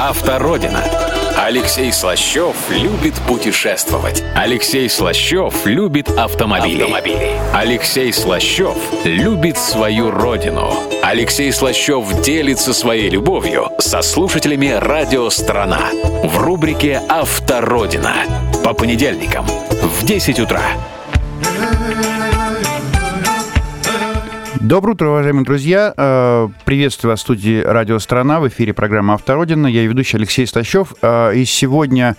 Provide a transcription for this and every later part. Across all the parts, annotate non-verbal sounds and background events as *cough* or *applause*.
Автородина. Алексей Слащев любит путешествовать. Алексей Слащев любит автомобили. автомобили. Алексей Слащев любит свою родину. Алексей Слащев делится своей любовью со слушателями «Радио Страна» в рубрике «Автородина» по понедельникам в 10 утра. Доброе утро, уважаемые друзья. Э, приветствую вас в студии «Радио Страна». В эфире программа «Автородина». Я ведущий Алексей Стащев. Э, и сегодня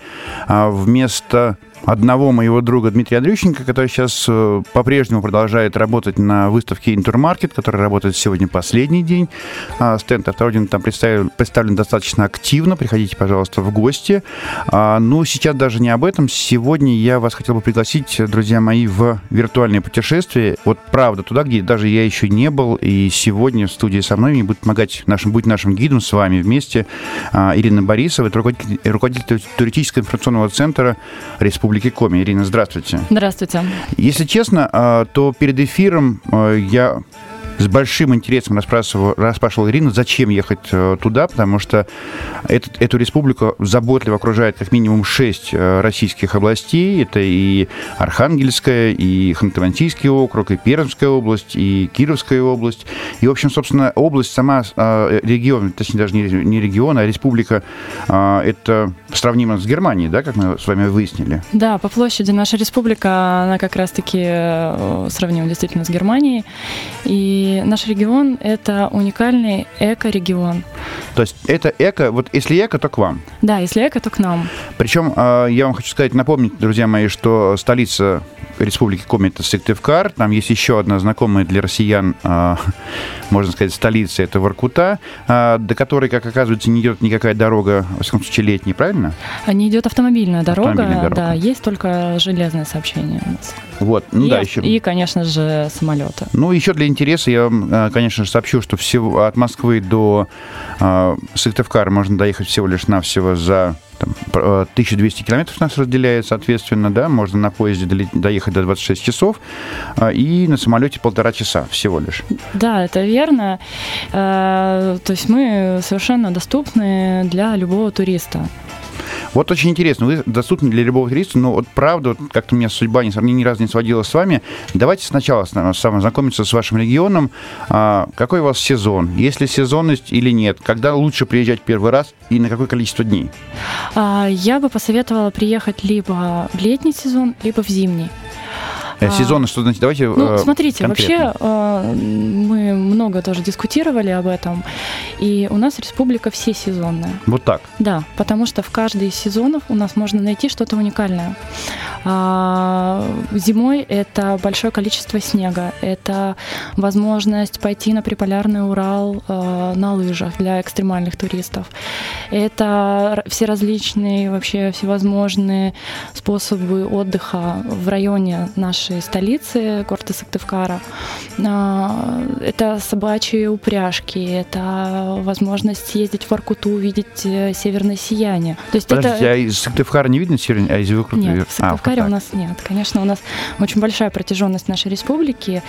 э, вместо одного моего друга Дмитрия Андрющенко, который сейчас э, по-прежнему продолжает работать на выставке Интермаркет, которая работает сегодня последний день. А, стенд Автородин там представлен, представлен достаточно активно. Приходите, пожалуйста, в гости. А, ну, сейчас даже не об этом. Сегодня я вас хотел бы пригласить, друзья мои, в виртуальное путешествие. Вот правда, туда, где даже я еще не был. И сегодня в студии со мной будет помогать нашим, быть нашим гидом с вами вместе а, Ирина Борисова, руководитель, руководитель туристического информационного центра Республики Республики Коми. Ирина, здравствуйте. Здравствуйте. Если честно, а, то перед эфиром а, я с большим интересом расспрашивал, расспрашивал Ирину, зачем ехать э, туда, потому что этот, эту республику заботливо окружает как минимум шесть э, российских областей. Это и Архангельская, и Ханты-Мансийский округ, и Пермская область, и Кировская область. И, в общем, собственно, область сама, э, регион, точнее, даже не регион, а республика, это сравнимо с Германией, да, как мы с вами выяснили? Да, по площади наша республика, она как раз-таки сравнима действительно с Германией. И наш регион — это уникальный эко-регион. То есть это эко, вот если эко, то к вам? Да, если эко, то к нам. Причем а, я вам хочу сказать, напомнить, друзья мои, что столица Республики Коми это Сыктывкар. Там есть еще одна знакомая для россиян, а, *laughs* можно сказать, столица, это Воркута, а, до которой, как оказывается, не идет никакая дорога, во всяком случае, летняя, правильно? Не идет автомобильная дорога, автомобильная дорога. да, есть только железное сообщение у нас. Вот, ну и, да, еще. И, конечно же, самолеты. Ну, еще для интереса я вам, конечно же, сообщу, что всего от Москвы до э, Сыктывкара можно доехать всего лишь навсего за там, 1200 километров нас разделяет, соответственно, да, можно на поезде доехать до 26 часов а, и на самолете полтора часа всего лишь. Да, это верно. Э, то есть мы совершенно доступны для любого туриста. Вот очень интересно, вы доступны для любого туриста, но вот правда, вот как-то меня судьба ни, ни разу не сводила с вами. Давайте сначала знакомиться с вашим регионом. А, какой у вас сезон? Есть ли сезонность или нет? Когда лучше приезжать первый раз и на какое количество дней? А, я бы посоветовала приехать либо в летний сезон, либо в зимний. Э, а, сезонно, что значит? Давайте Ну, э, смотрите, конкретно. вообще э, мы много тоже дискутировали об этом, и у нас республика все сезонная. Вот так? Да, потому что в каждый из сезонов у нас можно найти что-то уникальное. А, зимой это большое количество снега, это возможность пойти на приполярный Урал на лыжах для экстремальных туристов. Это все различные вообще всевозможные способы отдыха в районе нашей нашей столицы, города Сыктывкара. А, это собачьи упряжки, это возможность съездить в Аркуту, увидеть э, северное сияние. То есть Подождите, это... а из Сыктывкара не видно северное, а из Аркуты? Нет, в Сыктывкаре а, у нас нет. Конечно, у нас очень большая протяженность нашей республики,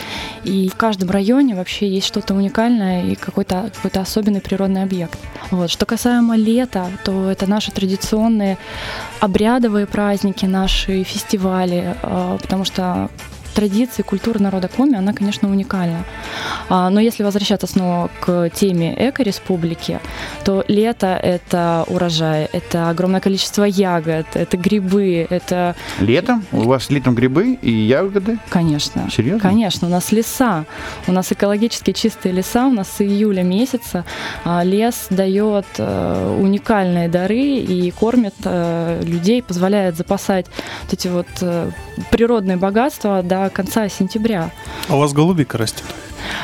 и в каждом районе вообще есть что-то уникальное и какой-то какой особенный природный объект. Вот. Что касаемо лета, то это наши традиционные обрядовые праздники, наши фестивали, а, потому что tomorrow. Традиции, культура народа Коми, она, конечно, уникальна. А, но если возвращаться снова к теме эко-республики, то лето — это урожай, это огромное количество ягод, это грибы, это... Летом? У вас летом грибы и ягоды? Конечно. Серьезно? Конечно. У нас леса. У нас экологически чистые леса. У нас с июля месяца а, лес дает э, уникальные дары и кормит э, людей, позволяет запасать вот эти вот э, природные богатства до конца сентября. А у вас голубика растет?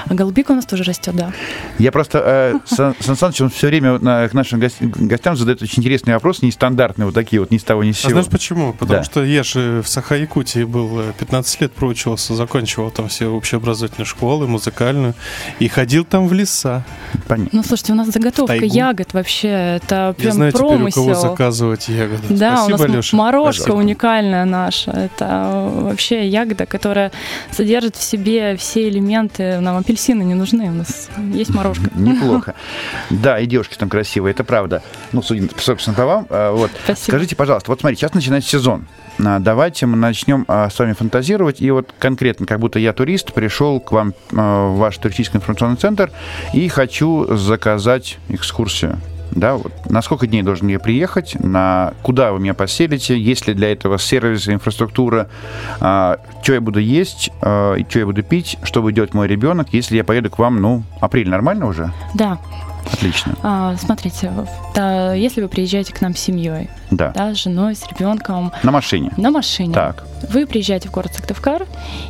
А голубика у нас тоже растет, да. Я просто, э, Сан, Сан Саныч, он все время на, к нашим гостям задает очень интересные вопросы, нестандартные, вот такие вот, ни с того, ни с сего. А знаешь почему? Потому да. что я же в Саха-Якутии был 15 э, лет, проучивался, закончивал там все общеобразовательные школы, музыкальную, и ходил там в леса. Понятно. Ну, слушайте, у нас заготовка ягод вообще, это прям я знаю промысел. теперь, у кого заказывать ягоды. Да, Спасибо, у нас Леша. морожка Спасибо. уникальная наша. Это вообще ягода, которая содержит в себе все элементы нам апельсины не нужны, у нас есть морожка. Неплохо. Да, и девушки там красивые, это правда. Ну, судя, собственно, по вам. А, вот. Спасибо. Скажите, пожалуйста, вот смотрите, сейчас начинается сезон. А, Давайте мы начнем а, с вами фантазировать. И вот конкретно, как будто я турист, пришел к вам в ваш туристический информационный центр и хочу заказать экскурсию. Да, вот. На сколько дней должен я приехать? На куда вы меня поселите? Есть ли для этого сервис, инфраструктура? А, что я буду есть? А, что я буду пить? Что будет мой ребенок, если я поеду к вам, ну, апрель нормально уже? Да, Отлично. а, смотрите, да, если вы приезжаете к нам с семьей, Да. да, с женой, с ребенком, На машине. на машине, Так. Вы приезжаете в город Сыктывкар,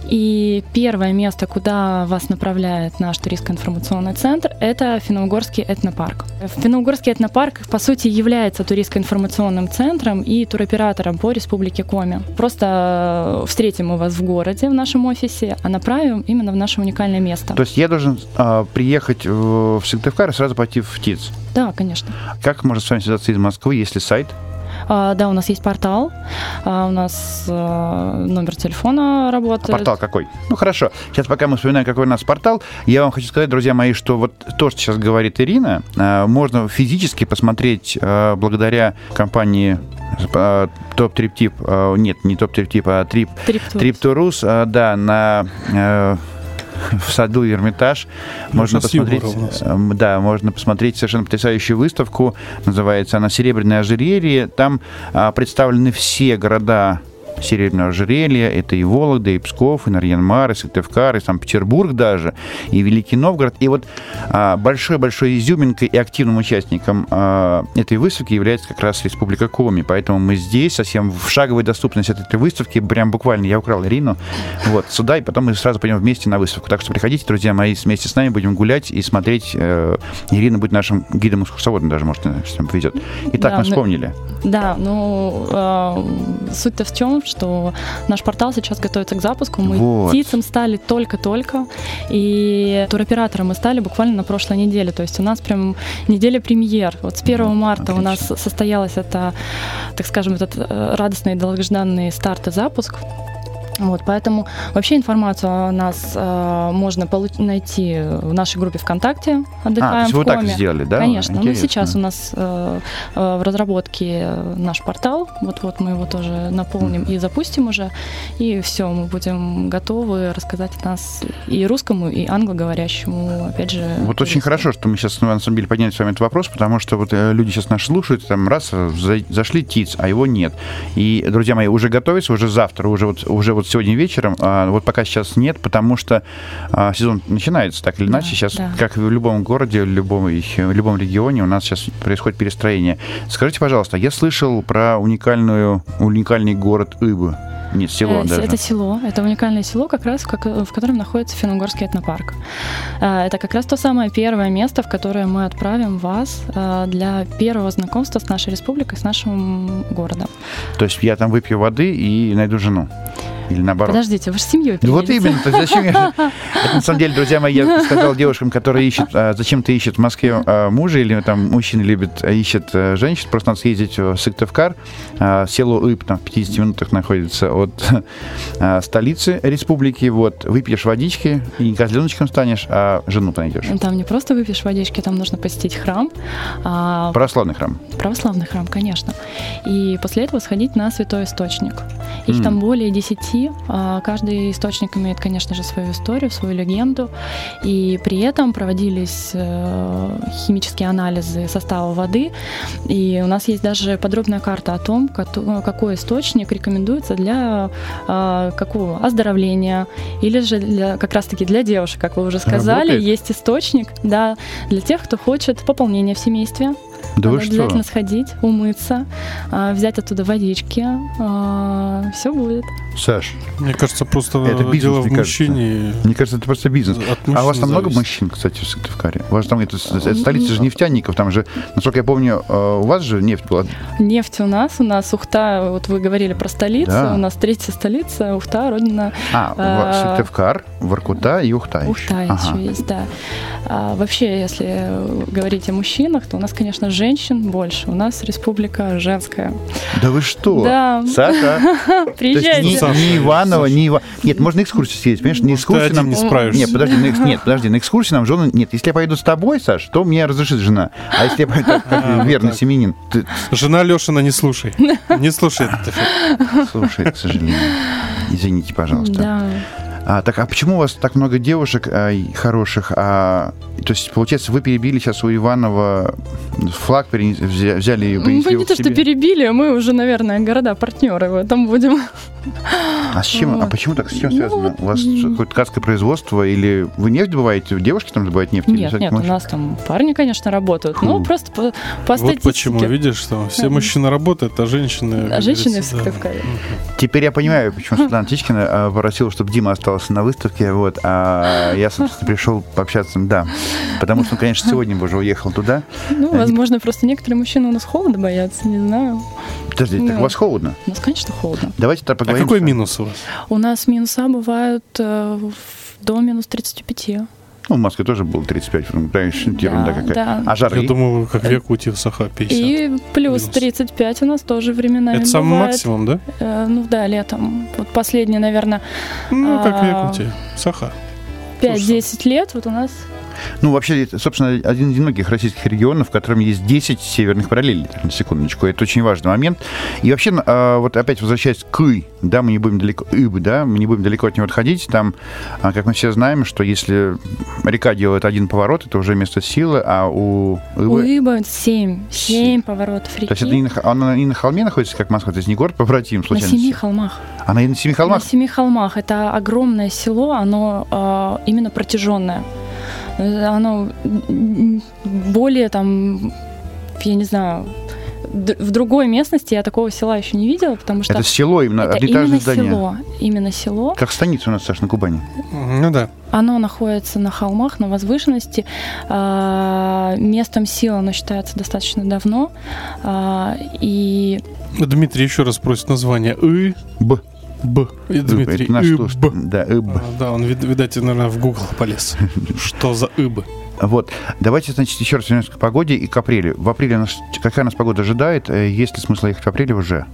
и первое место, куда вас направляет наш туристско-информационный центр, это Финно-Угорский этнопарк. Финно-Угорский этнопарк, по сути, является туристско-информационным центром и туроператором по Республике Коми. Просто э, встретим мы вас в городе, в нашем офисе, а направим именно в наше уникальное место. То есть я должен а, приехать в, в Сыктывкар и сразу пойти в ТИЦ. Да, конечно. Как можно с вами связаться из Москвы, если сайт? А, да, у нас есть портал, а, у нас э, номер телефона работает. Портал какой? Ну хорошо. Сейчас пока мы вспоминаем, какой у нас портал, я вам хочу сказать, друзья мои, что вот то, что сейчас говорит Ирина, а, можно физически посмотреть а, благодаря компании а, Топ Трип Тип, а, нет, не Топ Трип Тип, а Трип Триптур. Триптурус, а, да, на э, *laughs* в саду Эрмитаж. Можно посмотреть, эм, да, можно посмотреть совершенно потрясающую выставку. Называется она «Серебряное ожерелье». Там а, представлены все города Серебряного ожерелья. Это и Вологда, и Псков, и Нарьян-Мар, и Сыктывкар, и Санкт-Петербург даже, и Великий Новгород. И вот а, большой-большой изюминкой и активным участником а, этой выставки является как раз Республика Коми. Поэтому мы здесь совсем в шаговой доступности от этой выставки. Прям буквально я украл Ирину вот, сюда, и потом мы сразу пойдем вместе на выставку. Так что приходите, друзья мои, вместе с нами будем гулять и смотреть. Э, Ирина будет нашим гидом-экскурсоводом даже, может, если повезет. Итак, Да, мы ну- вспомнили. Да, ну э, суть-то в чем, что наш портал сейчас готовится к запуску. Мы Вот. птицам стали только-только, и туроператором мы стали буквально на прошлой неделе. То есть у нас прям неделя премьер. Вот с 1 Ну, марта у нас отлично. состоялось это, так скажем, этот э, радостный и долгожданный старт и запуск. Вот, поэтому вообще информацию о нас э, можно получ- найти в нашей группе ВКонтакте. А, Отдыхаем то есть в вы так Коме. сделали, да? Конечно. Ну, Интересно. сейчас у нас э, э, в разработке наш портал. Вот-вот мы его тоже наполним и запустим уже. И все, мы будем готовы рассказать о нас и русскому, и англоговорящему, опять же. Вот очень туристу. хорошо, что мы сейчас на самом деле подняли с вами этот вопрос, потому что вот э, люди сейчас нас слушают, там раз э, за- зашли ТИЦ, а его нет. И, друзья мои, уже готовятся, уже завтра, уже вот, уже вот сегодня вечером, а, вот пока сейчас нет, потому что а, сезон начинается так или Да, иначе. Сейчас, да. как в любом городе, в любом, в любом регионе, у нас сейчас происходит перестроение. Скажите, пожалуйста, я слышал про уникальную, уникальный город Ибы. Нет, село Э, даже. Это село, это уникальное село, как раз в, как- в котором находится Финно-Угорский этнопарк. Э, Это как раз то самое первое место, в которое мы отправим вас э, для первого знакомства с нашей республикой, с нашим городом. То есть я там выпью воды и найду жену. Или наоборот. Подождите, вы же с. Ну, вот именно. То есть зачем я... *laughs* Это, на самом деле, друзья мои, я сказал девушкам, которые ищут, а, зачем ты ищет в Москве а, мужа, или там мужчина любит, а, ищет а, женщин, просто надо съездить в Сыктывкар. Село Уйп, там в 50 минутах находится от *laughs* столицы республики. Вот, выпьешь водички, и не козленочком станешь, а жену найдешь. Там не просто выпьешь водички, там нужно посетить храм. Православный храм. Православный храм, конечно. И после этого сходить на святой источник. Их mm. там более 10 пути. А, каждый источник имеет, конечно же, свою историю, свою легенду. И при этом проводились э, химические анализы состава воды. И у нас есть даже подробная карта о том, э, какой источник рекомендуется для а, какого оздоровления или же для, как раз-таки для девушек, как вы уже сказали, Работает. есть источник да, для тех, кто хочет пополнения в семействе. Да Надо обязательно что? сходить, умыться, а, взять оттуда водички. Все будет. Саш, Мне кажется, просто Это бизнес, дело в мне кажется. мужчине. мне кажется, это просто бизнес. А у вас там много мужчин, кстати, в Сыктывкаре? У вас там это, это столица же нефтяников, там же, насколько я помню, э, у вас же нефть была Нефть у нас, у нас Ухта, вот вы говорили про столицу, Да. у нас третья столица, Ухта, родина А, А, Сыктывкар, Воркута и Ухта. Ухта еще. еще есть, да. А, вообще, если говорить о мужчинах, то у нас, конечно, женщин больше. У нас республика женская. Да вы что? Да. Саша? *laughs* Приезжайте. Не, Саша, не Иванова, Саша. не Ива... Нет, можно экскурсию съездить, понимаешь? На один нам... не справишься. Нет, подожди, на, нет, подожди, на экскурсии нам жены... Нет, если я поеду с тобой, Саш, то меня разрешит жена. А если я поеду как А, верный так. семенин? Ты... Жена Лешина не слушай. *laughs* Не слушай этот эфир. Слушай, к сожалению. Извините, пожалуйста. Да. А, так, а почему у вас так много девушек а, хороших? А, то есть, получается, вы перебили сейчас у Иванова флаг, перенес- взя- взяли и Мы принесли не его то, что перебили, а мы уже, наверное, города-партнеры в этом будем. А с чем? А Вот. почему так? С чем Ну, связано? вот, У вас какое-то ткацкое производство или вы нефть добываете? Девушки там добывают нефть? Нет, нет, у мощи? нас там парни, конечно, работают. Ну, Фу. просто по, по Вот статистике. почему, видишь, что все мужчины работают, а женщины... А женщины в. Сыктывкаре. Теперь я понимаю, почему Светлана Птичкина а, попросила, чтобы Дима остался на выставке, вот, а я, собственно, пришел пообщаться, да. Потому что, он, конечно, сегодня бы уже уехал туда. Ну, Они- возможно, просто некоторые мужчины у нас холода боятся, не знаю. Подожди, так Ну. у вас холодно? У нас, конечно, холодно. Давайте тогда А поговорим. какой с- минус у вас? У нас минуса бывают э, до минус 35. Ну, в Москве тоже было 35, ну, конечно, ерунда Да, какая. да. А жары? Я думаю, как в Якутии, в Саха 50. И плюс Минус. 35 у нас тоже временами Это самый бывает. максимум, да? Э, ну да, летом. Вот последние, наверное, Ну, как в Якутии. Саха. 5-10 лет вот у нас Ну, вообще, собственно, один из немногих российских регионов, в котором есть 10 северных параллелей, на секундочку. Это очень важный момент. И вообще, а, вот опять возвращаясь к «ы», да, мы не будем далеко, «ыб», да, мы не будем далеко от него отходить. Там, а, как мы все знаем, что если река делает один поворот, это уже место силы, а у у «ыбы... Ибо 7. 7 поворотов реки. То есть это не на, она не на холме находится, как Москва, то есть не город побратим, на случайно? семи холмах. Она и на семи холмах? На семи холмах. Это огромное село, оно э, именно протяженное. Э, Оно более там, я не знаю, в другой местности я такого села еще не видела, потому что Это село, именно это одноэтажное именно здание. село. Именно село. Как станица у нас, Саш, на Кубани. Ну да. Оно находится на холмах, на возвышенности. А, Местом силы оно считается достаточно давно. А, И Дмитрий еще раз просит название. И, Б. Б. И Дмитрий. Это наш И, слуш- Б. Да, ыб. А, Да, он, вид- видать, наверное, в Google полез. *laughs* Что за ыбы? Вот. Давайте, значит, еще раз вернемся к погоде и к апрелю. В апреле нас, какая нас погода ожидает? Э, Есть ли смысл ехать в апреле уже?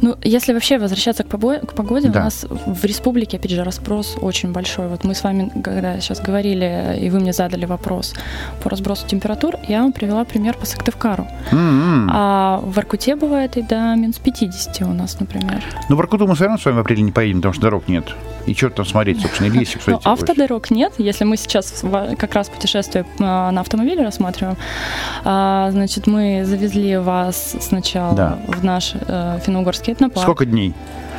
Ну, если вообще возвращаться к, побо- к погоде, Да. у нас в республике, опять же, разброс очень большой. Вот мы с вами, когда сейчас говорили, и вы мне задали вопрос по разбросу температур, я вам привела пример по Сыктывкару. М-м. А в Воркуте бывает и до минус 50 у нас, например. Ну, в Воркуту мы все равно с вами в апреле не поедем, потому что дорог нет. И что там смотреть, собственно, кстати, *laughs* Ну, больше? автодорог нет. Если мы сейчас как раз путешествие а, на автомобиле рассматриваем, а, значит, мы завезли вас сначала Да. в наш э, финно-угорский этнопарк. Сколько дней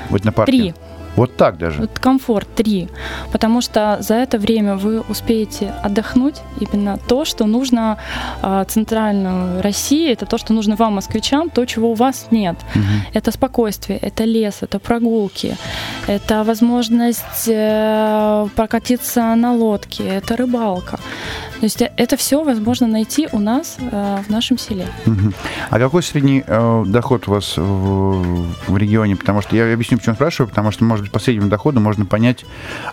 в этнопарке? Три. Вот так даже. Вот комфорт три. Потому что за это время вы успеете отдохнуть именно то, что нужно а, центральной России, это то, что нужно вам, москвичам, то, чего у вас нет. Мгм. Это спокойствие, это лес, это прогулки, это возможность э, прокатиться на лодке, это рыбалка. То есть э, это все возможно найти у нас э, в нашем селе. А какой средний э, доход у вас в, в регионе? Потому что я объясню, почему спрашиваю, потому что, может быть, по среднему доходу можно понять,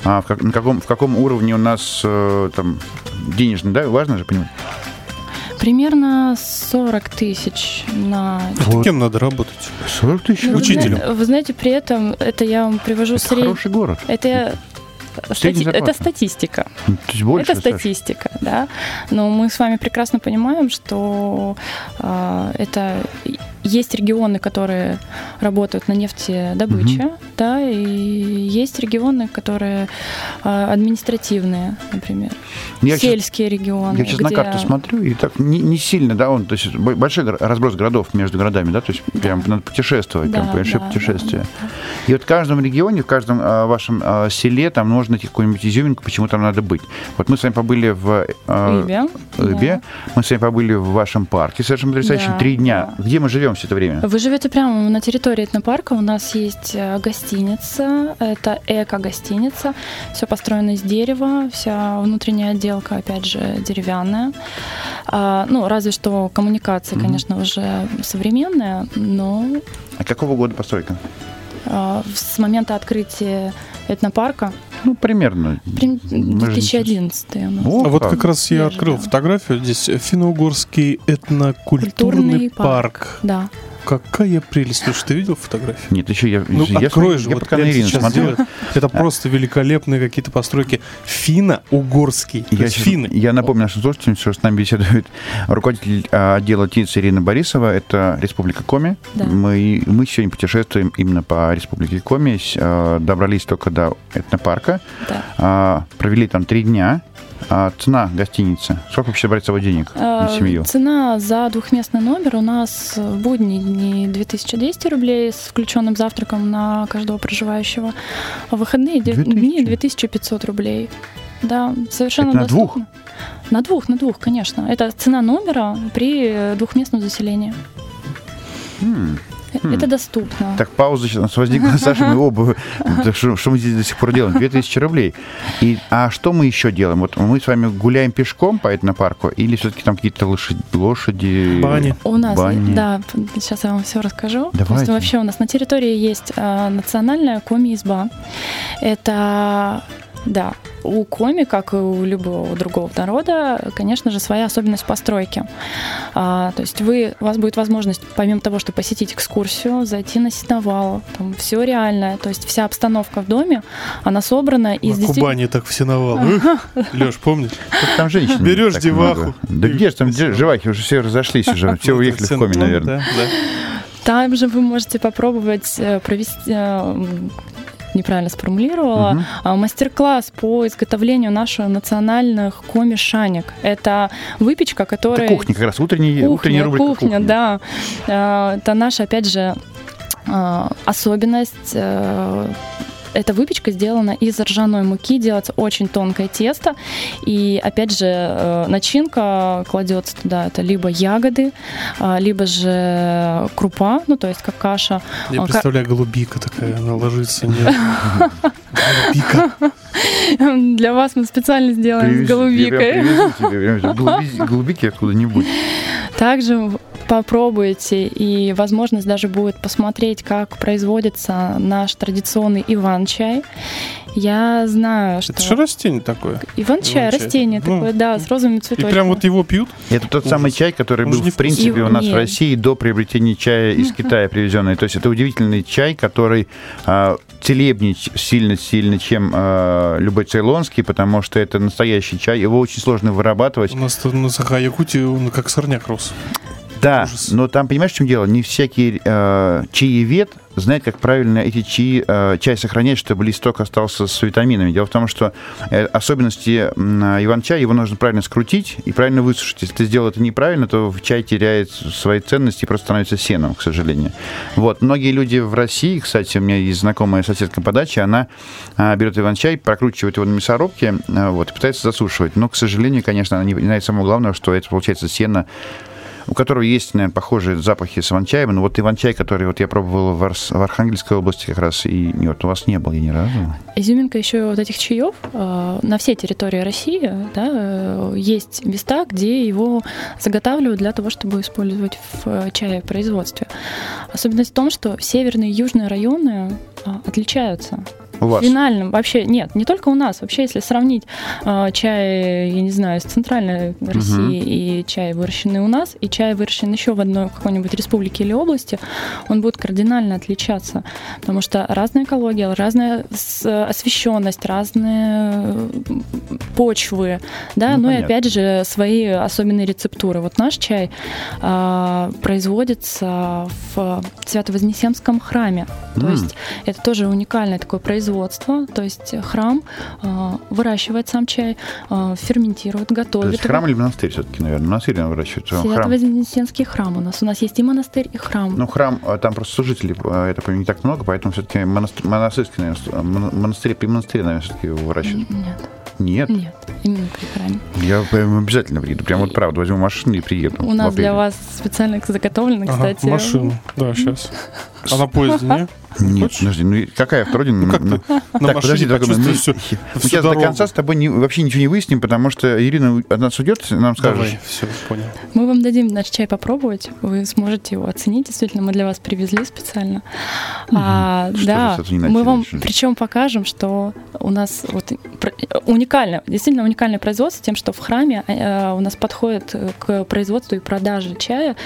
а, в, как- на каком, в каком уровне у нас э, там денежный, да, важно же понимать. Примерно 40 тысяч на Вот. Кем надо работать? 40 тысяч Ну. Учителем. Вы знаете, при этом это я вам привожу Это сред- хороший город. Это стати- это статистика. Ну, То есть больше, это Саша? статистика, да. Но мы с вами прекрасно понимаем, что а, это есть регионы, которые работают на нефтедобыче, да, и есть регионы, которые а, административные, например, Я сельские регионы. Я сейчас на где- карту смотрю, и так не, не сильно, да, он, то есть бо- большой разброс городов между городами, да, то есть прям надо путешествовать, Да, прям большое да, путешествие. да, И вот в каждом регионе, в каждом а, вашем а, селе там нужно найти какую-нибудь изюминку, почему там надо быть. Вот мы с вами побыли в а, Ибе, Ибе, мы с вами побыли в вашем парке, совершенно потрясающе, Да, три дня. да. Где мы живем все это время? Вы живете прямо на территории этнопарка. У нас есть э, гостиница, это эко-гостиница. Все построено из дерева, вся внутренняя отделка, опять же, деревянная. А, ну, разве что коммуникации, Мгм. конечно, уже современные, но А какого года постройка? а, с момента открытия этнопарка Ну, примерно. Прим- Мы же не 2011 у нас. О, А вот как. раз я открыл да. фотографию. Здесь финно-угорский этнокультурный Культурный парк. парк. Да. Какая прелесть. Слушай, ты видел фотографию? Нет, еще я, Ну, я, открой же, я вот пока прямо на Ирину сейчас смотрю. сделай. Это просто великолепные какие-то постройки. Финно-угорский. Я, финны. я напомню нашим слушателям, что с нами беседует руководитель а, отдела ТИЦ Ирина Борисова. Это Республика Коми. Да. Мы, мы сегодня путешествуем именно по Республике Коми. А, Добрались только до этнопарка. Да. А, Провели там три дня. А, Цена гостиницы. Сколько вообще брать с собой денег на Э, семью? Цена за двухместный номер у нас в будние дни 2200 рублей с включенным завтраком на каждого проживающего. А в выходные де- 2000? дни 2500 рублей. Да, совершенно Это на двух? На двух, на двух, конечно. Это цена номера при э, двухместном заселении. М. Э, Хм. Это доступно. Так, пауза сейчас нас возникла, Саша, мы оба, да что, что мы здесь до сих пор делаем? 2000 рублей. И, а что мы еще делаем? Вот мы с вами гуляем пешком по этнопарку или все-таки там какие-то лошади, лошади Бани. У нас, бани? да, сейчас я вам все расскажу. Давайте. Просто вообще у нас на территории есть а, национальная коми-изба. Это, да, у коми, как и у любого другого народа, конечно же, своя особенность постройки. А, то есть вы, у вас будет возможность, помимо того, что посетить экскурсию, зайти на сеновал, там все реальное. То есть вся обстановка в доме, она собрана из На действительно- Кубани так все навал. Леш, помнишь? Там женщин Берешь деваху? Да где же там девахи? Уже все разошлись уже. *laughs* Все уехали в Коми, наверное. Там же вы можете попробовать э, провести, э, неправильно сформулировала, а, мастер-класс по изготовлению наших национальных коми-шанек. Это выпечка, которая... Это кухня, как раз утренняя Кухня, рубрика кухня, «Кухня». да. Э, Это наша, опять же, э, особенность. Э, Эта выпечка сделана из ржаной муки, делается очень тонкое тесто. И, опять же, э, начинка кладется туда. Это либо ягоды, а, либо же крупа, ну, то есть как каша. Я ка- представляю, голубика такая, она ложится. Нет. Голубика. Для вас мы специально сделаем с голубикой. *laughs* голубики откуда-нибудь. Также попробуйте, и возможность даже будет посмотреть, как производится наш традиционный иван-чай. Я знаю, что... Это что растение такое? Иван-чай, растение Ну, такое, да, с розовыми И цветочками. прям вот его пьют? Это тот Ужас. самый чай, который Он был, в принципе, вкусный. у нас в Нет. России до приобретения чая из *laughs* Китая привезенный. То есть это удивительный чай, который а, целебнее сильно-сильно, чем а, любой цейлонский, потому что это настоящий чай. Его очень сложно вырабатывать. У нас тут на Саха-Якутии он как сорняк рос. Да, Ужас. но там, понимаешь, в чем дело? Не всякий э, чаевед знает, как правильно эти чаи, э, чай сохранять, чтобы листок остался с витаминами. Дело в том, что э, особенности м, иван-чая, его нужно правильно скрутить и правильно высушить. Если ты сделал это неправильно, то чай теряет свои ценности и просто становится сеном, к сожалению. Вот. Многие люди в России, кстати, у меня есть знакомая соседка по даче, она а, берет иван-чай, прокручивает его на мясорубке а, вот, и пытается засушивать. Но, к сожалению, конечно, она не знает самого главного, что это получается сено у которого есть, наверное, похожие запахи с иван-чаем. Но вот иван-чай, который вот я пробовал в, Арс- в Архангельской области как раз, и вот у вас не было ни разу. Изюминка еще вот этих чаев э, на всей территории России да, э, есть места, где его заготавливают для того, чтобы использовать в э, чае производстве. Особенность в том, что северные и южные районы отличаются. У вас? Финальным вообще нет, не только у нас. Вообще, если сравнить э, чай, я не знаю, из центральной России и чай, выращенный у нас, и чай, выращенный еще в одной какой-нибудь республике или области, он будет кардинально отличаться. Потому что разная экология, разная с- освещенность, разные э, почвы, да, Ну, ну, и опять же свои особенные рецептуры. Вот наш чай а, производится в Свято-Вознесенском храме. То М. есть это тоже уникальное такое производство. То есть храм а, выращивает сам чай, а, ферментирует, То готовит. есть его. храм или монастырь все-таки, наверное? Монастырь, наверное, выращивают. Храм. Свято-Вознесенский храм у нас. У нас есть и монастырь, и храм. Ну, храм, а, там просто служителей, а, это не так много, поэтому все-таки монастырский, наверное, монастырь, при монастыре, наверное, все-таки его выращивают. Нет, Нет? нет, именно при храме. Я прям обязательно приеду. Прям вот правда, возьму машину и приеду. У нас для вас специально заготовлено, Ага, кстати. машину. Да, *laughs* сейчас. А на поезде нет? Нет, подожди, ну какая автородина? Ну, как Ну, на так, подожди, дорогой, *laughs* мы, всю- мы всю сейчас до дорогу. конца с тобой не- вообще ничего не выясним, потому что Ирина от нас уйдет, нам скажет. Давай, все, понял. Мы вам дадим наш чай попробовать, вы сможете его оценить. Действительно, мы для вас привезли специально. А, Что да, же мы вам начали? причем покажем, что у нас вот уникально, действительно уникальное производство тем, что в храме э, у нас подходит э, к производству и продаже чая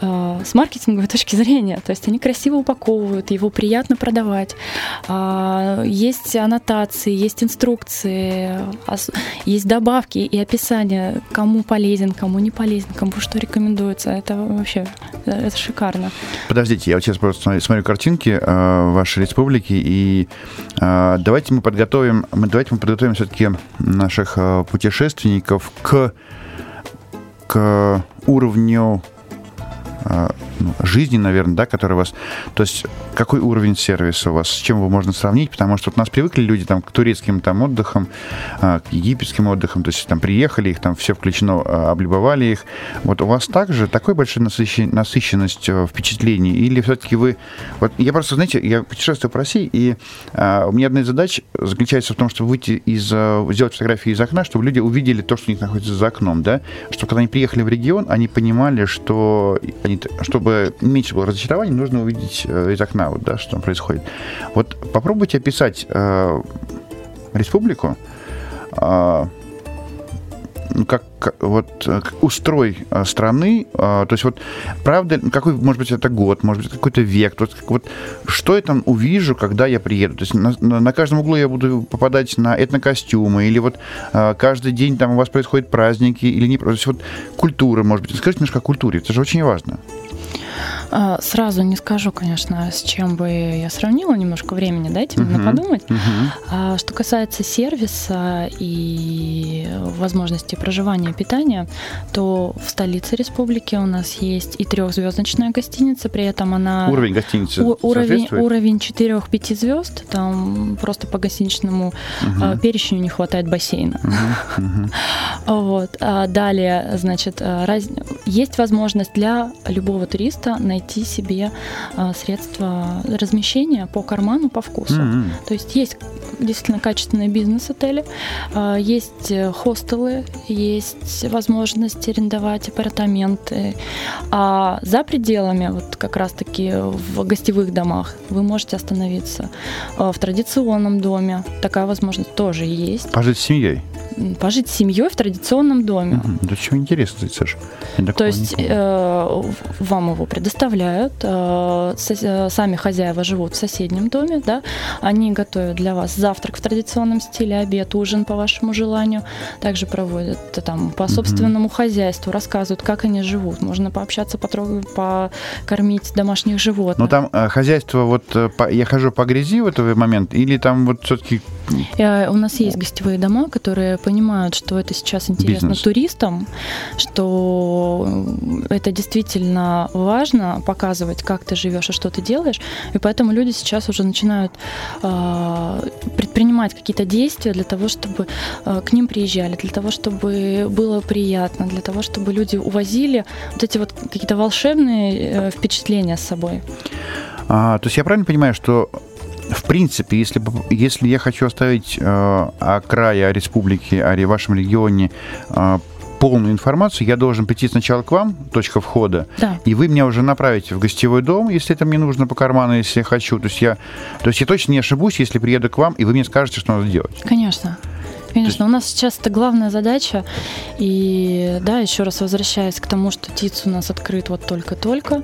э, с маркетинговой *laughs* точки зрения. То есть они красиво упаковывают, его приятно продавать. А, Есть аннотации, есть инструкции, есть добавки и описание, кому полезен, кому не полезен, кому что рекомендуется. Это вообще э, это шикарно. Подождите, я вот сейчас просто смотрю, смотрю картинки э, вашей республики, и э, давайте мы подготовим, мы, давайте мы подготовим все-таки наших путешественников к, к уровню жизни, наверное, да, который у вас... То есть какой уровень сервиса у вас, с чем его можно сравнить? Потому что вот у нас привыкли люди там, к турецким там отдыхам, э, к египетским отдыхам, то есть там приехали, их там все включено, э, облюбовали их. Вот у вас также такой большой насыщен- насыщенность э, впечатлений? Или все-таки вы... Вот я просто, знаете, я путешествую по России, и э, у меня одна из задач заключается в том, чтобы выйти из... э, сделать фотографии из окна, чтобы люди увидели то, что у них находится за окном, да? Чтобы когда они приехали в регион, они понимали, что чтобы меньше было разочарований, нужно увидеть э, из окна, вот, да, что там происходит. Вот попробуйте описать э, республику, э, как, как- вот э, устрой э, страны, э, то есть вот правда, какой, может быть, это год, может быть, какой-то век, как вот что я там увижу, когда я приеду, то есть на, на- каждом углу я буду попадать на этнокостюмы, или вот каждый день там у вас происходят праздники, или не, то есть вот культура, может быть, скажите немножко о культуре, это же очень важно. А, Сразу не скажу, конечно, с чем бы я сравнила, немножко времени дайте мне Мгм. подумать. А Что касается сервиса и возможности проживания и питания, то в столице республики у нас есть и трехзвездочная гостиница, при этом она Уровень гостиницы у- уровень, уровень 4-5 звезд, там просто по гостиничному Мгм. а, перечню не хватает бассейна. Мгм. Мгм. *laughs* Вот. Далее, значит, раз- есть возможность для любого туриста найти себе а, средства размещения по карману, по вкусу. Мгм. То есть есть действительно качественные бизнес-отели, а, есть э, хостелы, есть возможность арендовать апартаменты. А за пределами, вот как раз-таки в гостевых домах, вы можете остановиться а, в традиционном доме. Такая возможность тоже есть. Пожить с семьей. Пожить с семьей в традиционном доме. Да чего интересно, Саш? Я То есть э, вам его предоставляют, э, сос- э, сами хозяева живут в соседнем доме, да, они готовят для вас завтрак в традиционном стиле, обед, ужин по вашему желанию, также проводят э, там по собственному хозяйству, рассказывают, как они живут, можно пообщаться, потрогать, покормить домашних животных. Но там э, хозяйство, вот э, по- я хожу по грязи в этот момент, или там вот все-таки Э, У нас есть гостевые дома, которые понимают, что это сейчас интересно Бизнес. туристам, что э, это действительно важно показывать, как ты живешь и что ты делаешь. И поэтому люди сейчас уже начинают э, предпринимать какие-то действия для того, чтобы э, к ним приезжали, для того, чтобы было приятно, для того, чтобы люди увозили вот эти вот какие-то волшебные э, впечатления с собой. А, то есть я правильно понимаю, что в принципе, если, если я хочу оставить э, о крае, о республике, о вашем регионе э, полную информацию, я должен прийти сначала к вам, точка входа, Да. и вы меня уже направите в гостевой дом, если это мне нужно по карману, если я хочу. То есть я, то есть я точно не ошибусь, если приеду к вам, и вы мне скажете, что надо делать. Конечно. Конечно, у нас сейчас это главная задача. И да, еще раз возвращаясь к тому, что ТИЦ у нас открыт вот только-только,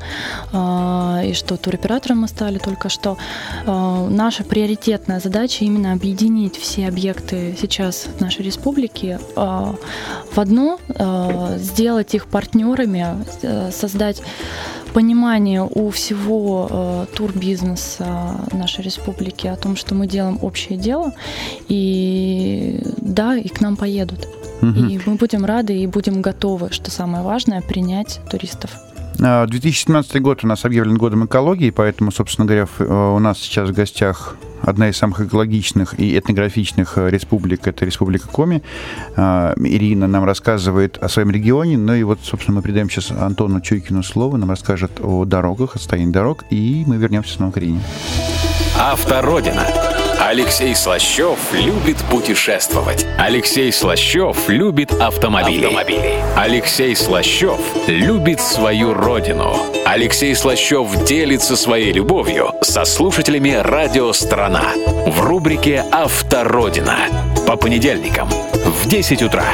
а, и что туроператором мы стали только что, а, наша приоритетная задача именно объединить все объекты сейчас нашей республике а, в одно, сделать их партнерами, э, создать понимание у всего э, турбизнеса нашей республики о том, что мы делаем общее дело, и да, и к нам поедут. Мгм. И мы будем рады и будем готовы, что самое важное, принять туристов. 2017 год у нас объявлен годом экологии, поэтому, собственно говоря, у нас сейчас в гостях одна из самых экологичных и этнографичных республик, это Республика Коми. Ирина нам рассказывает о своем регионе, ну и вот, собственно, мы передаем сейчас Антону Чуйкину слово, нам расскажет о дорогах, о состоянии дорог, и мы вернемся снова к Ирине. Автородина. Алексей Слащев любит путешествовать. Алексей Слащев любит автомобили. автомобили. Алексей Слащев любит свою родину. Алексей Слащев делится своей любовью со слушателями «Радио Страна» в рубрике «Автородина» по понедельникам в 10 утра.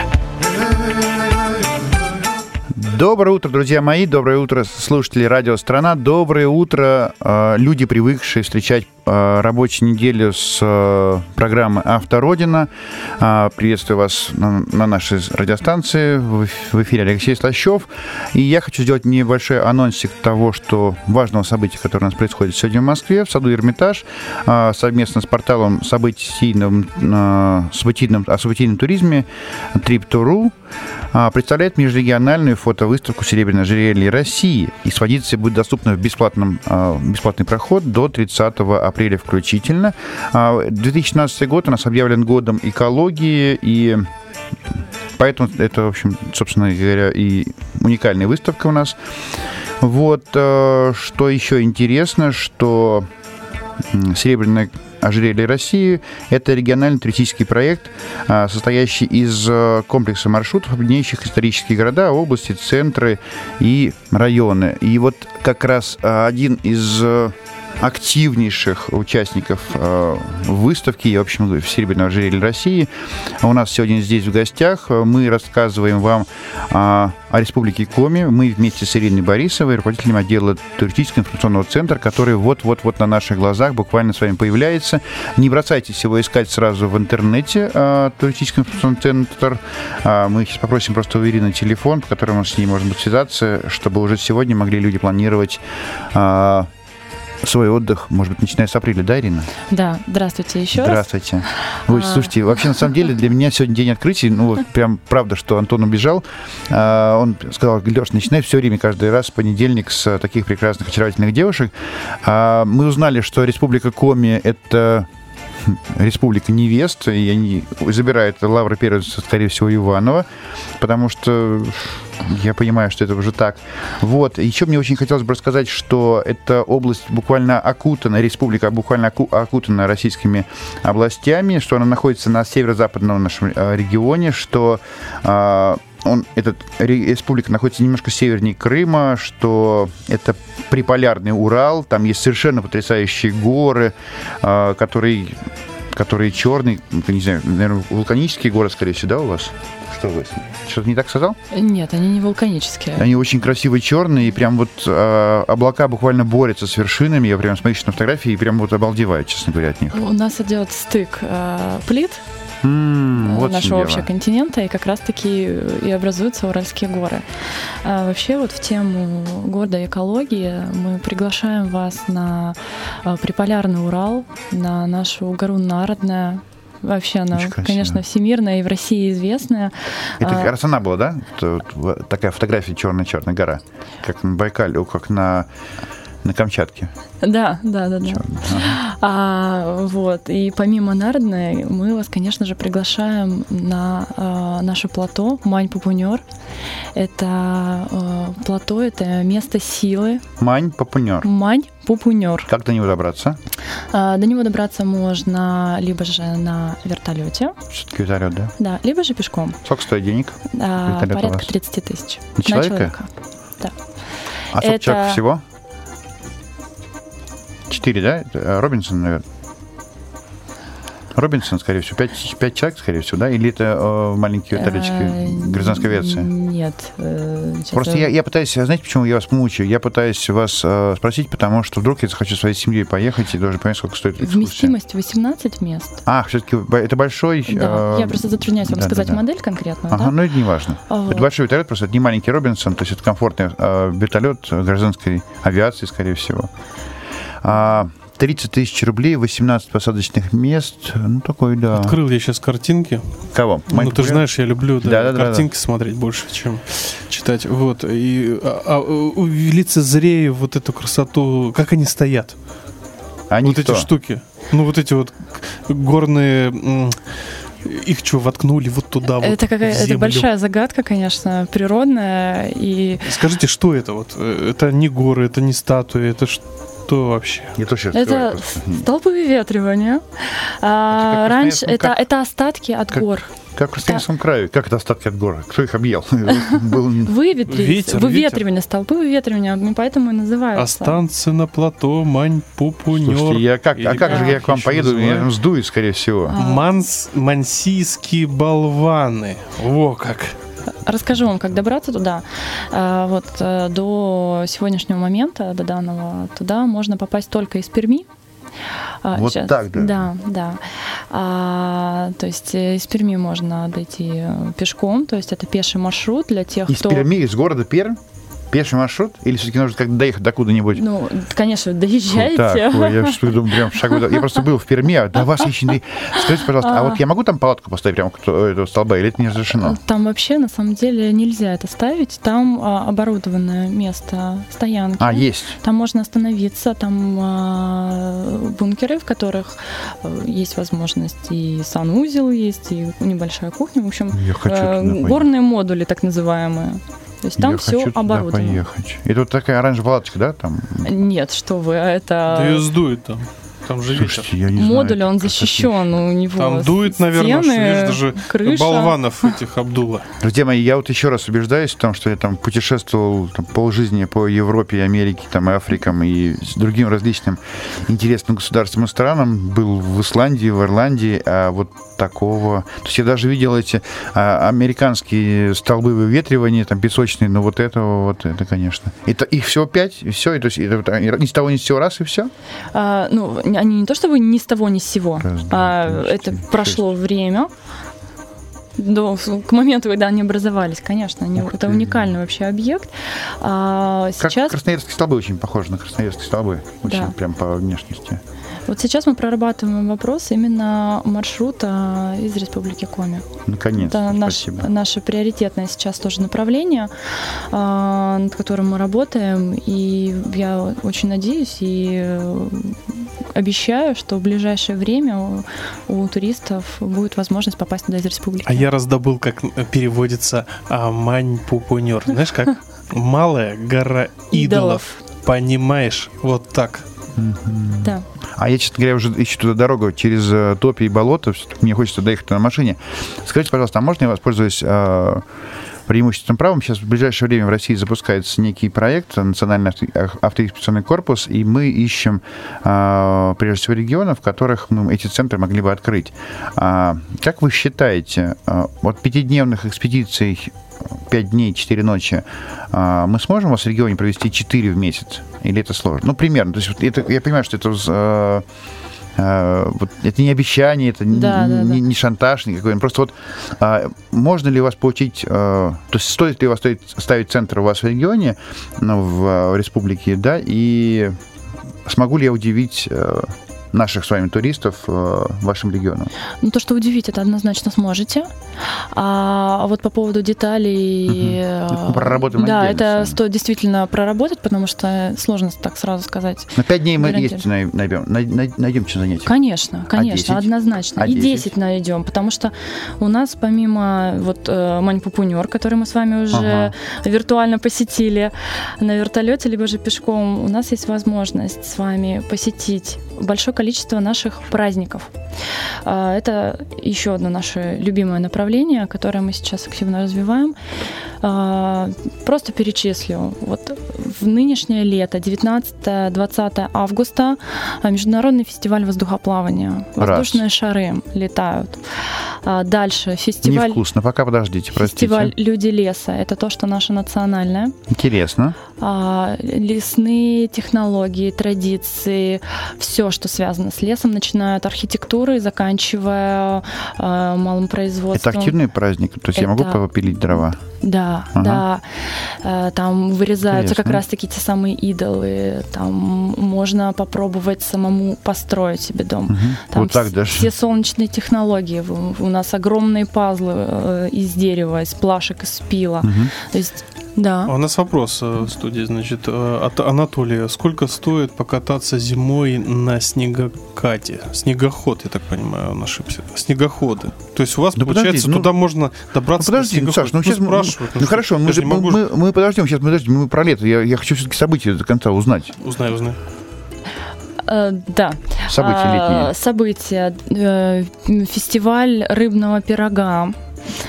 Доброе утро, друзья мои, доброе утро, слушатели радио «Страна», доброе утро, э, люди, привыкшие встречать э, рабочую неделю с э, программы «Автородина». Приветствую вас на нашей радиостанции, в эфире Алексей Слащев. И я хочу сделать небольшой анонсик того, что важного события, которое у нас происходит сегодня в Москве, в саду Эрмитаж, совместно с порталом событийным, событийным, о событийном туризме Trip.ru представляет межрегиональную фото выставку «Серебряное ожерелье России». Экспозиция будет доступна в бесплатном, а, бесплатный проход до 30 апреля включительно. 2016 а, год у нас объявлен годом экологии, и поэтому это, в общем, собственно говоря, и уникальная выставка у нас. Вот, а, что еще интересно, что Серебряное ожерелье России. Это региональный туристический проект, а, состоящий из э, комплекса маршрутов, объединяющих исторические города, области, центры и районы. И вот как раз а, один из э, активнейших участников э, выставки и, в общем, в ожерелья России. У нас сегодня здесь в гостях. Мы рассказываем вам о Республике Коми. Мы вместе с Ириной Борисовой, руководителем отдела туристического информационного центра, который вот-вот-вот на наших глазах буквально с вами появляется. Не бросайтесь его искать сразу в интернете, э, туристический информационный центр. Э, мы сейчас попросим просто у Ирины телефон, по которому с ней можно связаться, чтобы уже сегодня могли люди планировать свой отдых, может быть, начиная с апреля, да, Ирина? Да, здравствуйте еще здравствуйте. раз. Здравствуйте. а... слушайте, вообще, на самом деле, для меня сегодня день открытий, ну, вот прям правда, что Антон убежал. А, он сказал, Леш, начинай все время, каждый раз понедельник с таких прекрасных, очаровательных девушек. А, мы узнали, что Республика Коми — это *laughs* республика невест, и они забирают лавры первенства, скорее всего, Иванова, потому что я понимаю, что это уже так. Вот. Еще мне очень хотелось бы рассказать, что эта область буквально окутана, республика буквально окутана российскими областями, что она находится на северо-западном нашем э, регионе, что а, он, этот республика находится немножко севернее Крыма, что это приполярный Урал, там есть совершенно потрясающие горы, а, которые, которые черные, не знаю, наверное, вулканические горы, скорее всего, да, у вас? Что вы? Что-то не так сказал? Нет, они не вулканические. Они очень красивые черные, и прям вот э, облака буквально борются с вершинами. Я прям смотрю на фотографии и прям вот обалдеваю, честно говоря, от них. У нас идет стык э, плит mm, вот нашего общего континента, и как раз-таки и образуются Уральские горы. А вообще вот в тему города экологии мы приглашаем вас на а, приполярный Урал, на нашу гору Народная, Вообще она, конечно, всемирная и в России известная. Это как раз она была, да? Такая фотография черная-черная гора. Как на Байкале, как на на Камчатке. Да, да, да, да. А, вот. И помимо Народной, мы вас, конечно же, приглашаем на а, наше плато Мань Пупунер. Это а, плато, это место силы. Мань Пупунер. Мань Пупунер. Как до него добраться? А, до него добраться можно либо же на вертолете. Все-таки вертолет, да? Да, либо же пешком. Сколько стоит денег? А, порядка 30 тысяч. На человека? На человека. Да. А сколько это... человек всего? Четыре, да? Э, Робинсон, наверное. Робинсон, скорее всего, пять, пять человек, скорее всего, да? Или это э, маленькие вертолетчики э, гражданской авиации? Нет. Э, Просто я, я пытаюсь, знаете, почему я вас мучаю? Я пытаюсь вас э, спросить, потому что вдруг я захочу своей семьей поехать и должен понять, сколько стоит экскурсия. Вместимость 18 мест. А, все-таки это большой... Да, э, я просто затрудняюсь вам да, сказать да, да. модель конкретно. Ага, да? ну это не важно. А. Это большой вертолет, просто это не маленький Робинсон, то есть это комфортный э, вертолет гражданской авиации, скорее всего. А, 30 тысяч рублей, 18 посадочных мест. Ну, такой, да. Открыл я сейчас картинки. Кого? Ну, ты же знаешь, я люблю да, Да, да, да, картинки смотреть больше, чем читать. Вот. И а, а, лицезрею вот эту красоту, как они стоят. Они вот кто? эти штуки. Ну, вот эти вот горные... Их что, воткнули вот туда вот это какая в это большая загадка, конечно, природная. И Скажите, что это вот? Э, Это не горы, это не статуи, это что вообще? Я тоже сейчас это столбы выветривания. А, как раньше Красноярском, это, как- это остатки от как- гор. Как в Красноярском крае. Как это остатки от гор? Кто их объел? *laughs* Ветер, выветривание, столбы выветривания, м, поэтому и называются. Останься на плато, мань, пупунер. Слушайте, я как, а как же я к вам поеду? Меня там сдует, скорее всего. А. Манс, мансийские болваны. Во как. Расскажу вам, как добраться туда. А, Вот э, до сегодняшнего момента, до данного, туда можно попасть только из Перми. А, Вот так, да? Да, да. А, то есть э, из Перми можно дойти э, пешком, то есть это пеший маршрут для тех, Из кто... Перми, из города Пермь? Пеший маршрут? Или все-таки нужно как доехать до куда-нибудь? Ну, конечно, доезжайте. Так, ой, я что думаю, прям шагу. Я просто был в Перми, а до вас еще не... Скажите, пожалуйста, а вот я могу там палатку поставить прямо у этого столба, или это не разрешено? Там вообще, на самом деле, нельзя это ставить. Там а, оборудованное место стоянки. А, есть. Там можно остановиться, там а, бункеры, в которых э, есть возможность и санузел есть, и небольшая кухня. В общем, Я хочу э, горные модули, так называемые. То есть там Я все хочу туда оборудовано. поехать. Это вот такая оранжевая палаточка, да, там? Нет, что вы, а это Да ее сдует там. Там же ветер. Слушайте, я не знаю. модуль, он как это- защищен, у него Там дует, наверное, стены, видишь, даже крыша. болванов этих обдуло. Друзья мои, я вот еще раз убеждаюсь в том, что я там путешествовал там, полжизни по Европе, и Америке, там, и Африкам и с другим различным интересным государствам и странам. Был в Исландии, в Ирландии, а вот такого... То есть я даже видел эти а, американские столбы выветривания, там, песочные, но вот этого, вот это, конечно. Это их всего пять, и все, и, то есть это они ни с того ни с сего раз, и все? А, ну, они не то чтобы ни с того ни с сего, Раз, два, а три, это четыре, прошло время. До, к моменту, когда они образовались, конечно, они, Ух это ты. уникальный вообще объект. А Как сейчас, красноярские столбы очень похожи на красноярские столбы. Очень Да. прям по внешности. Вот сейчас мы прорабатываем вопрос именно маршрута из Республики Коми. Наконец-то. Это наш, Спасибо. наше приоритетное сейчас тоже направление, а, над которым мы работаем. И я очень надеюсь и обещаю, что в ближайшее время у, у туристов будет возможность попасть туда из республики. А я раздобыл, как переводится а, мань пупунер. Знаешь как? *laughs* Малая гора идолов. Понимаешь? Вот так. Да. А я, честно говоря, уже ищу туда дорогу через э, топи и болото. Мне хочется доехать на машине. Скажите, пожалуйста, а можно я воспользуюсь э, преимущественным правом? Сейчас в ближайшее время в России запускается некий проект Национальный автоинспекционный корпус, и мы ищем, э, прежде всего, регионы, в которых мы эти центры могли бы открыть. А, как вы считаете, э, вот пятидневных экспедиций 5 дней, 4 ночи, а, мы сможем у вас в регионе провести 4 в месяц? Или это сложно? Ну, примерно. То есть это, я понимаю, что это э, э, вот это не обещание, это не- Да, да, не, да. шантаж никакой. Просто вот а, можно ли у вас получить, э, то есть стоит ли у вас стоит ставить центр у вас в регионе, ну, в, э, в республике, да, и смогу ли я удивить э, наших с вами туристов э, вашим регионом? Ну, то, что удивить, это однозначно сможете. А вот по поводу деталей... Мгм. э, проработаем Да, это стоит действительно проработать, потому что сложно так сразу сказать. На 5 дней мы есть най- найдем, най- най- найдем что занятие. Конечно, конечно, 10? однозначно. А и 10? 10 найдем, потому что у нас помимо вот э, Мань-Пупунер, который мы с вами уже виртуально посетили на вертолете, либо же пешком, у нас есть возможность с вами посетить большое количество наших праздников. А, Это еще одно наше любимое направление, которое мы сейчас активно развиваем. А, Просто перечислю. Вот в нынешнее лето, 19-20 августа, а, Международный фестиваль воздухоплавания. Раз. Воздушные шары летают. А, Дальше фестиваль... Невкусно, пока подождите, простите. Фестиваль «Люди леса» — это то, что наше национальное. Интересно. Лесные технологии, традиции, все, что связано с лесом, начиная от архитектуры, заканчивая малым Это производством. активный праздник, то есть я могу Это- попилить дрова? Да, Ага. да. Э, Там вырезаются как Интересно. раз-таки те самые идолы. Там можно попробовать самому построить себе дом. Мгм. Там Вот так вс- даже. все солнечные технологии. У нас огромные пазлы э, из дерева, из плашек, из пила. Мгм. То есть, да. А у нас вопрос э, в студии, значит, э, от Анатолия. Сколько стоит покататься зимой на снегокате? Снегоход, я так понимаю, он ошибся. Снегоходы. То есть у вас, Ну, получается, подожди, ну- туда можно добраться Ну, подожди, на ну? Саш, ну, сейчас мы, спрашивают. ну, что- хорошо, мы, же могу мы, мы подождем сейчас, подожди, мы про лето. Я, я хочу все-таки события до конца узнать. Узнай, узнай. Э, да. События летние. События. Фестиваль рыбного пирога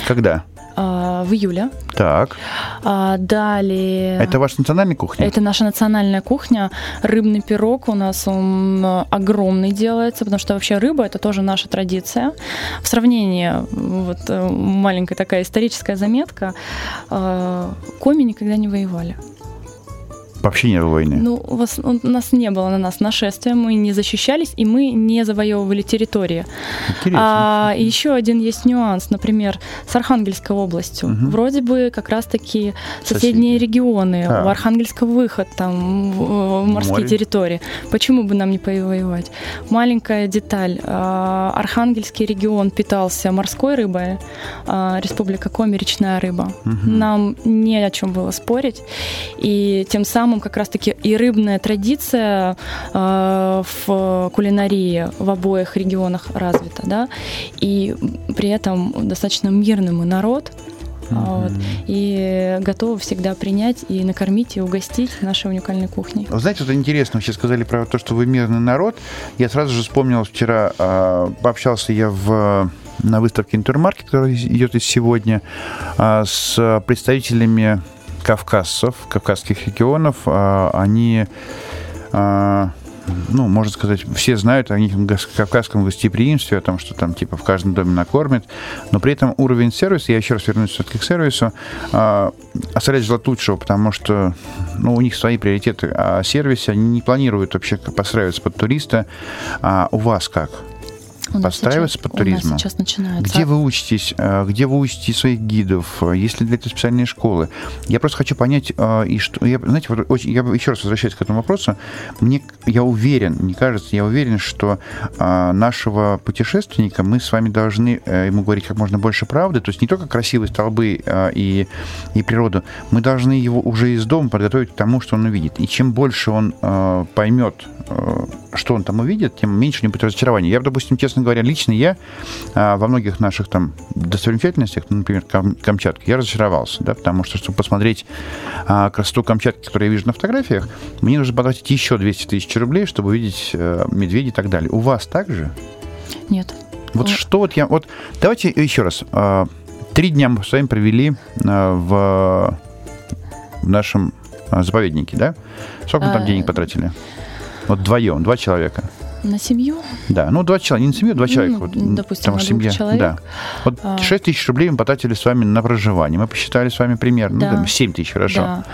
Когда? А, в июле. Так. А, Далее... Это ваша национальная кухня? Это наша национальная кухня. Рыбный пирог у нас он э, огромный делается, потому что вообще рыба это тоже наша традиция. В сравнении, вот э, маленькая такая историческая заметка, э, коми никогда не воевали. Вообще не было войны. Ну, у, вас, у нас не было на нас нашествия, мы не защищались, и мы не завоевывали территории. Интересно. А еще один есть нюанс, например, с Архангельской областью. Мгм. Вроде бы как раз-таки соседние Соседи. регионы, Так. у Архангельска выход там в, в морские Море. территории. Почему бы нам не повоевать? Маленькая деталь. А, Архангельский регион питался морской рыбой, а, Республика Коми речная рыба. Мгм. Нам не о чем было спорить. И тем самым как раз-таки и рыбная традиция э, в кулинарии в обоих регионах развита, да, и при этом достаточно мирный мы народ, а, вот, и готовы всегда принять и накормить и угостить нашей уникальной кухней. Знаете, вот интересно, вы сейчас сказали про то, что вы мирный народ. Я сразу же вспомнил вчера, а, пообщался я в на выставке Интермаркет, которая идет и сегодня, а, с представителями кавказцев, кавказских регионов. А, Они, а, ну, можно сказать, все знают о них кавказском гостеприимстве, о том, что там типа в каждом доме накормят, но при этом уровень сервиса, я еще раз вернусь все-таки к сервису, а, оставляет желать лучшего, потому что ну, у них свои приоритеты, а сервисе они не планируют вообще подстраиваться под туриста. А у вас как? У Подстраиваться сейчас- под нас сейчас начинается. Где вы учитесь? э, Где вы учите своих гидов? Есть ли для этого специальные школы? Я просто хочу понять, э, и что, я, знаете, вот очень, я еще раз возвращаюсь к этому вопросу. Мне, я уверен, не кажется, я уверен, что э, нашего путешественника мы с вами должны ему говорить как можно больше правды, то есть не только красивые столбы и, и природу, мы должны его уже из дома подготовить к тому, что он увидит. И чем больше он поймет, что он там увидит, тем меньше у него будет разочарования. Я, допустим, честно говоря, лично я а, во многих наших там достопримечательностях, ну, например, Кам- Камчатка, я разочаровался, да, потому что, чтобы посмотреть а, красоту Камчатки, которую я вижу на фотографиях, мне нужно потратить еще 200 тысяч рублей, чтобы увидеть э, медведей и так далее. У вас также? Нет. Вот О. что вот я... Вот давайте еще раз. А, Три дня мы с вами провели а, в, в нашем а, заповеднике, да? Сколько мы там А, денег потратили? Вот вдвоем, два человека. На семью? Да, ну два человека, не на семью, два Ну, человека. ну, вот, допустим, потому что двух человек. Да. Вот А. 6 тысяч рублей мы потратили с вами на проживание. Мы посчитали с вами примерно, Да. ну, там, 7 тысяч, хорошо. Да.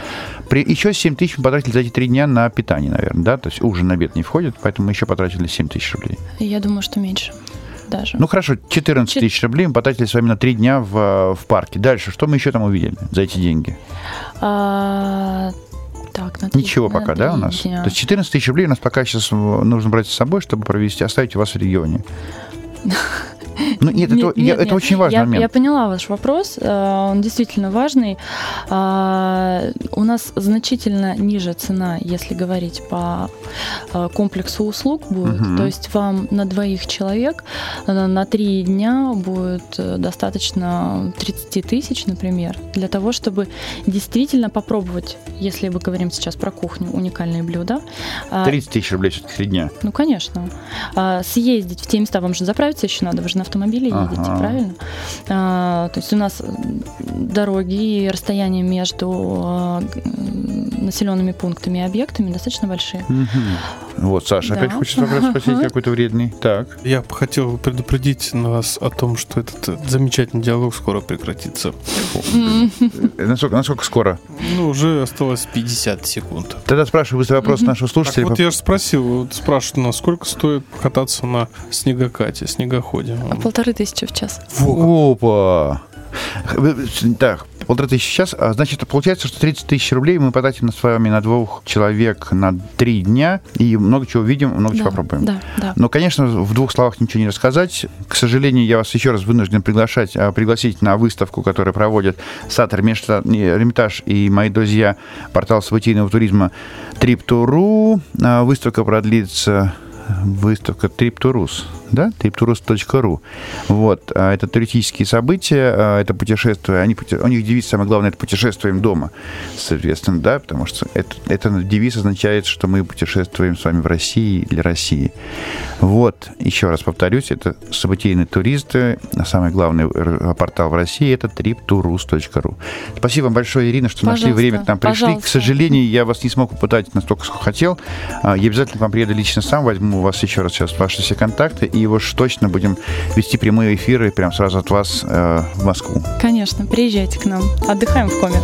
При, еще 7 тысяч мы потратили за эти три дня на питание, наверное, да? То есть ужин, обед не входит, поэтому мы еще потратили 7 тысяч рублей. Я думаю, что меньше даже. Ну хорошо, 14 Чет- тысяч рублей мы потратили с вами на три дня в, в парке. Дальше, что мы еще там увидели за эти деньги? А, так, на три- Ничего на пока, да, у нас? дня. То есть 14 тысяч рублей у нас пока сейчас нужно брать с собой, чтобы провести, оставить вас в регионе. *laughs* Ну, нет, это, Нет, я- нет, это нет. очень важный я, момент. Я поняла ваш вопрос, э, он действительно важный. А, У нас значительно ниже цена, если говорить по э, комплексу услуг будет. Мгм. То есть вам на двоих человек э, на три дня будет достаточно 30 тысяч, например, для того, чтобы действительно попробовать, если мы говорим сейчас про кухню, уникальные блюда. а, 30 тысяч рублей все-таки три дня. ну, конечно. А, съездить в те места, вам же заправиться еще надо, вы же на автомобиле едете, Ага. правильно? А, то есть у нас дороги и расстояния между а, населенными пунктами и объектами достаточно большие. Вот, Саша, Да. опять хочет вопрос спросить какой-то вредный. Так. Я бы хотел предупредить нас о том, что этот э, замечательный диалог скоро прекратится. Насколько, насколько скоро? Ну, уже осталось 50 секунд. Тогда спрашиваю быстрый вопрос нашего Так слушателя. вот я же спросил, вот спрашивают нас, сколько стоит кататься на снегокате, снегоходе? А полторы тысячи в час. Опа! Так, полторы тысячи сейчас. А, значит, получается, что 30 тысяч рублей мы потратим с вами на двух человек на три дня, и много чего увидим, много да, чего попробуем. Да, да. Но, конечно, в двух словах ничего не рассказать. К сожалению, я вас еще раз вынужден приглашать, а, пригласить на выставку, которую проводят Сатор, Эрмитаж и мои друзья, портал событийного туризма Trip.ru. А, выставка продлится выставка Trip to Rus да, triptourist.ru. Вот, а это туристические события, а, это путешествия, они, у них девиз, самое главное, это путешествуем дома, соответственно, да, потому что это, это девиз означает, что мы путешествуем с вами в России для России. Вот, еще раз повторюсь, это событийные туристы, а самый главный портал в России это triptourus.ru. Спасибо вам большое, Ирина, что пожалуйста, нашли время к нам пришли. Пожалуйста. К сожалению, я вас не смог попытать настолько, сколько хотел. Я обязательно к вам приеду лично сам, возьму у вас еще раз сейчас ваши все контакты и уж точно будем вести прямые эфиры прямо сразу от вас э, в Москву. Конечно, приезжайте к нам. Отдыхаем в Коме.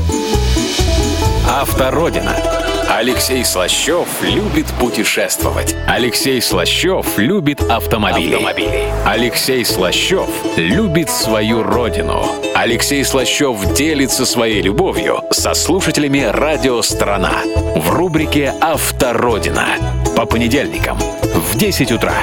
Автородина. Алексей Слащев любит путешествовать. Алексей Слащев любит автомобили. автомобили. Алексей Слащев любит свою родину. Алексей Слащев делится своей любовью со слушателями «Радио Страна» в рубрике «Автородина» по понедельникам в 10 утра.